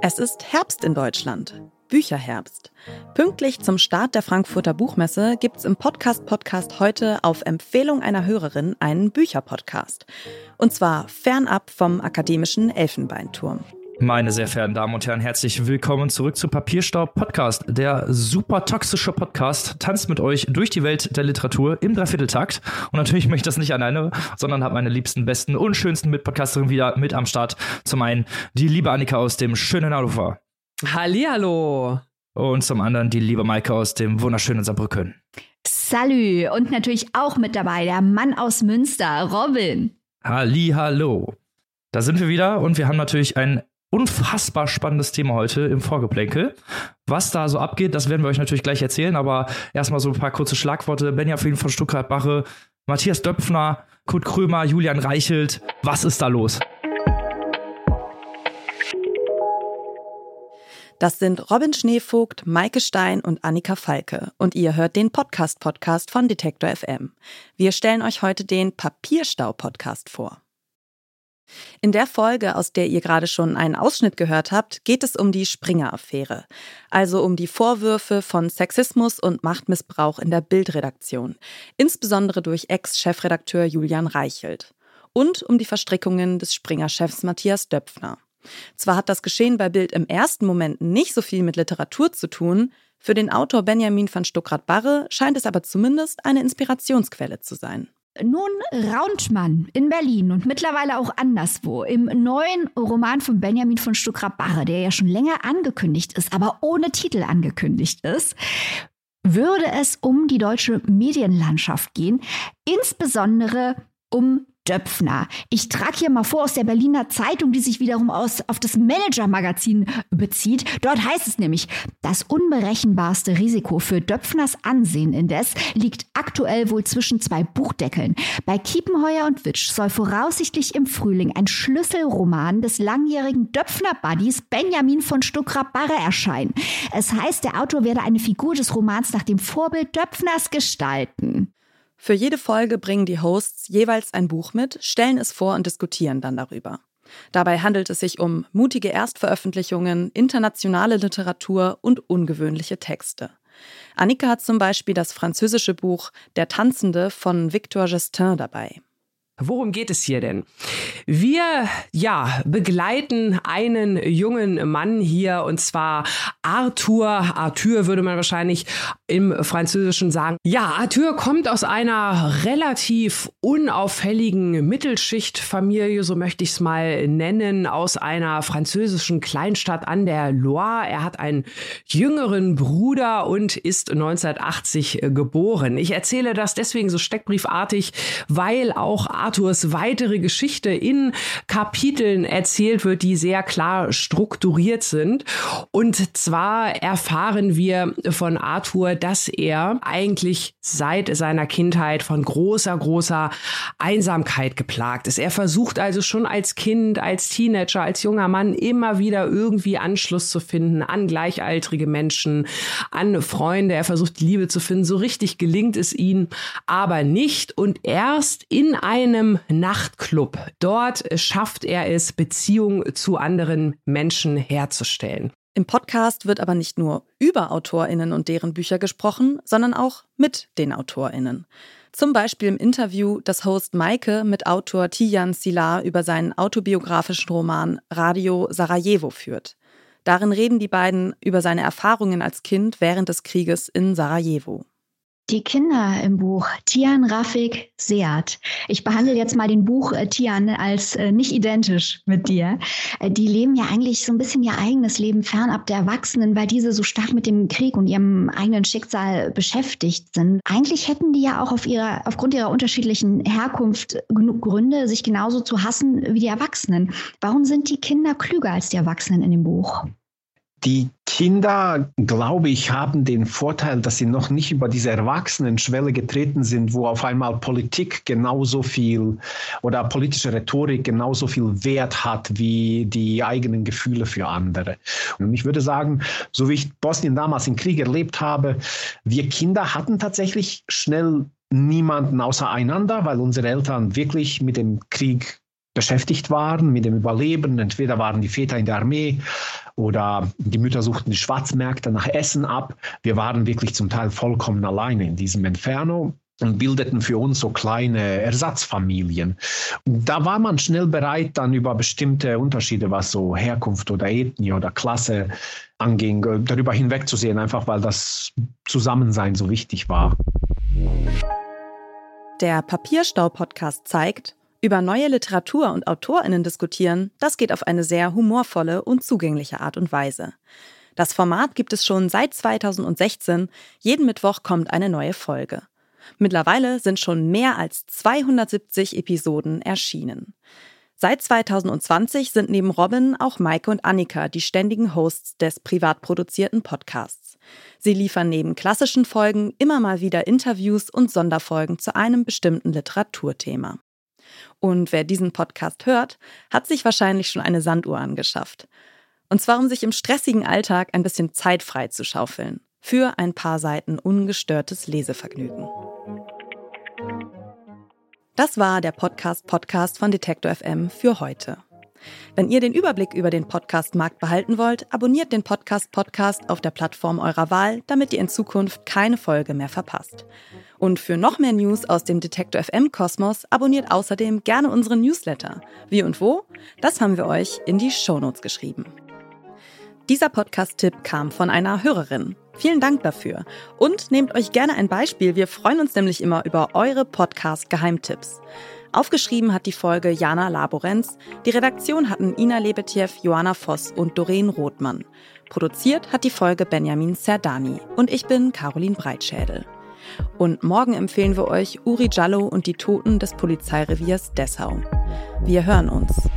Es ist Herbst in Deutschland. Bücherherbst. Pünktlich zum Start der Frankfurter Buchmesse gibt's im Podcast Podcast heute auf Empfehlung einer Hörerin einen Bücherpodcast. Und zwar fernab vom akademischen Elfenbeinturm. Meine sehr verehrten Damen und Herren, herzlich willkommen zurück zu Papierstaub Podcast, der super toxische Podcast, tanzt mit euch durch die Welt der Literatur im Dreivierteltakt. Und natürlich möchte ich das nicht alleine, sondern habe meine liebsten, besten und schönsten Mitpodcasterinnen wieder mit am Start. Zum einen die liebe Annika aus dem schönen Hannover. Hallihallo. Und zum anderen die liebe Maike aus dem wunderschönen Saarbrücken. Salü. Und natürlich auch mit dabei der Mann aus Münster, Robin. Hallihallo. Da sind wir wieder und wir haben natürlich ein unfassbar spannendes Thema heute im Vorgeplänkel. Was da so abgeht, das werden wir euch natürlich gleich erzählen, aber erstmal so ein paar kurze Schlagworte. Benjamin von Stuttgart-Bache, Matthias Döpfner, Kurt Krömer, Julian Reichelt. Was ist da los? Das sind Robin Schneevogt, Maike Stein und Annika Falke. Und ihr hört den Podcast-Podcast von Detektor FM. Wir stellen euch heute den Papierstau-Podcast vor. In der Folge, aus der ihr gerade schon einen Ausschnitt gehört habt, geht es um die Springer-Affäre, also um die Vorwürfe von Sexismus und Machtmissbrauch in der Bildredaktion, insbesondere durch Ex-Chefredakteur Julian Reichelt, und um die Verstrickungen des Springer-Chefs Matthias Döpfner. Zwar hat das Geschehen bei Bild im ersten Moment nicht so viel mit Literatur zu tun, für den Autor Benjamin van Stuckrad-Barre scheint es aber zumindest eine Inspirationsquelle zu sein. Nun raunt man in Berlin und mittlerweile auch anderswo. Im neuen Roman von Benjamin von Stuckrad-Barre, der ja schon länger angekündigt ist, aber ohne Titel angekündigt ist, würde es um die deutsche Medienlandschaft gehen, insbesondere um Döpfner. Ich trage hier mal vor aus der Berliner Zeitung, die sich wiederum aus, auf das Manager-Magazin bezieht. Dort heißt es nämlich, das unberechenbarste Risiko für Döpfners Ansehen indes liegt aktuell wohl zwischen zwei Buchdeckeln. Bei Kiepenheuer und Witsch soll voraussichtlich im Frühling ein Schlüsselroman des langjährigen Döpfner-Buddies Benjamin von Stuckrad-Barre erscheinen. Es heißt, der Autor werde eine Figur des Romans nach dem Vorbild Döpfners gestalten. Für jede Folge bringen die Hosts jeweils ein Buch mit, stellen es vor und diskutieren dann darüber. Dabei handelt es sich um mutige Erstveröffentlichungen, internationale Literatur und ungewöhnliche Texte. Annika hat zum Beispiel das französische Buch Der Tanzende von Victor Gestin dabei. Worum geht es hier denn? Wir, ja, begleiten einen jungen Mann hier und zwar Arthur. Arthur würde man wahrscheinlich im Französischen sagen. Ja, Arthur kommt aus einer relativ unauffälligen Mittelschichtfamilie, so möchte ich es mal nennen, aus einer französischen Kleinstadt an der Loire. Er hat einen jüngeren Bruder und ist 1980 geboren. Ich erzähle das deswegen so steckbriefartig, weil auch Arthurs weitere Geschichte in Kapiteln erzählt wird, die sehr klar strukturiert sind. Und zwar erfahren wir von Arthur, dass er eigentlich seit seiner Kindheit von großer, großer Einsamkeit geplagt ist. Er versucht also schon als Kind, als Teenager, als junger Mann immer wieder irgendwie Anschluss zu finden an gleichaltrige Menschen, an Freunde. Er versucht Liebe zu finden. So richtig gelingt es ihm aber nicht. Und erst in einem einem Nachtclub. Dort schafft er es, Beziehungen zu anderen Menschen herzustellen. Im Podcast wird aber nicht nur über AutorInnen und deren Bücher gesprochen, sondern auch mit den AutorInnen. Zum Beispiel im Interview, das Host Maike mit Autor Tijan Silar über seinen autobiografischen Roman Radio Sarajevo führt. Darin reden die beiden über seine Erfahrungen als Kind während des Krieges in Sarajevo. Die Kinder im Buch, Tian, Rafik, Seat. Ich behandle jetzt mal den Buch äh, Tian als äh, nicht identisch mit dir. Äh, die leben ja eigentlich so ein bisschen ihr eigenes Leben fernab der Erwachsenen, weil diese so stark mit dem Krieg und ihrem eigenen Schicksal beschäftigt sind. Eigentlich hätten die ja auch auf ihrer, aufgrund ihrer unterschiedlichen Herkunft genug Gründe, sich genauso zu hassen wie die Erwachsenen. Warum sind die Kinder klüger als die Erwachsenen in dem Buch? Die Kinder, glaube ich, haben den Vorteil, dass sie noch nicht über diese Erwachsenenschwelle getreten sind, wo auf einmal Politik genauso viel oder politische Rhetorik genauso viel Wert hat wie die eigenen Gefühle für andere. Und ich würde sagen, so wie ich Bosnien damals im Krieg erlebt habe, wir Kinder hatten tatsächlich schnell niemanden außer einander, weil unsere Eltern wirklich mit dem Krieg beschäftigt waren mit dem Überleben. Entweder waren die Väter in der Armee oder die Mütter suchten die Schwarzmärkte nach Essen ab. Wir waren wirklich zum Teil vollkommen alleine in diesem Inferno und bildeten für uns so kleine Ersatzfamilien. Und da war man schnell bereit, dann über bestimmte Unterschiede, was so Herkunft oder Ethnie oder Klasse anging, darüber hinwegzusehen, einfach weil das Zusammensein so wichtig war. Der Papierstau-Podcast zeigt, über neue Literatur und AutorInnen diskutieren, das geht auf eine sehr humorvolle und zugängliche Art und Weise. Das Format gibt es schon seit 2016. Jeden Mittwoch kommt eine neue Folge. Mittlerweile sind schon mehr als 270 Episoden erschienen. Seit 2020 sind neben Robin auch Maike und Annika die ständigen Hosts des privat produzierten Podcasts. Sie liefern neben klassischen Folgen immer mal wieder Interviews und Sonderfolgen zu einem bestimmten Literaturthema. Und wer diesen Podcast hört, hat sich wahrscheinlich schon eine Sanduhr angeschafft. Und zwar, um sich im stressigen Alltag ein bisschen Zeit frei zu schaufeln. Für ein paar Seiten ungestörtes Lesevergnügen. Das war der Podcast-Podcast von Detektor FM für heute. Wenn ihr den Überblick über den Podcast-Markt behalten wollt, abonniert den Podcast-Podcast auf der Plattform eurer Wahl, damit ihr in Zukunft keine Folge mehr verpasst. Und für noch mehr News aus dem Detektor FM Kosmos abonniert außerdem gerne unseren Newsletter. Wie und wo? Das haben wir euch in die Shownotes geschrieben. Dieser Podcast-Tipp kam von einer Hörerin. Vielen Dank dafür. Und nehmt euch gerne ein Beispiel. Wir freuen uns nämlich immer über eure Podcast-Geheimtipps. Aufgeschrieben hat die Folge Jana Laborenz. Die Redaktion hatten Ina Lebetjew, Joanna Voss und Doreen Rothmann. Produziert hat die Folge Benjamin Serdani. Und ich bin Caroline Breitschädel. Und morgen empfehlen wir euch Uri Jallo und die Toten des Polizeireviers Dessau. Wir hören uns.